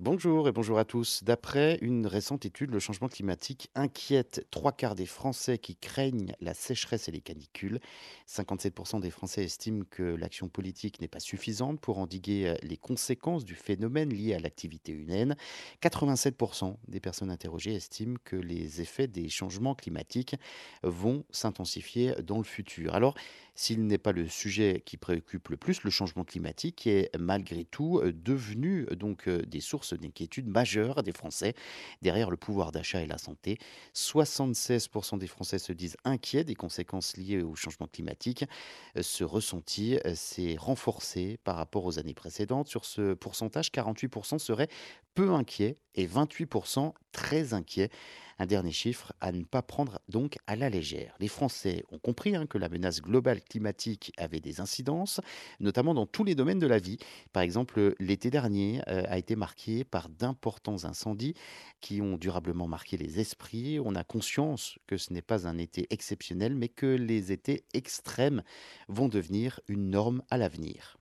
Bonjour et bonjour à tous. D'après une récente étude, le changement climatique inquiète trois quarts des Français qui craignent la sécheresse et les canicules. 57% des Français estiment que l'action politique n'est pas suffisante pour endiguer euh, les conséquences du phénomène lié à l'activité humaine. 87% des personnes interrogées estiment que les effets des changements climatiques vont s'intensifier dans le futur. Alors, s'il n'est pas le sujet qui préoccupe le plus, le changement climatique est malgré tout euh, devenu euh, donc des sources d'inquiétude majeures des Français derrière le pouvoir d'achat et la santé. 76% des Français se disent inquiets des conséquences liées au changement climatique. Euh, Ce ressenti euh, s'est renforcé par rapport aux années précédentes. Sur ce pourcentage, 48% seraient peu inquiets et 28% très inquiets. Un dernier chiffre à ne pas prendre donc à la légère. Les Français ont compris hein, que la menace globale climatique avait des incidences, notamment dans tous les domaines de la vie. Par exemple, l'été dernier euh, a été marqué par d'importants incendies qui ont durablement marqué les esprits. On a conscience que ce n'est pas un été exceptionnel, mais que les étés extrêmes vont devenir une norme à l'avenir.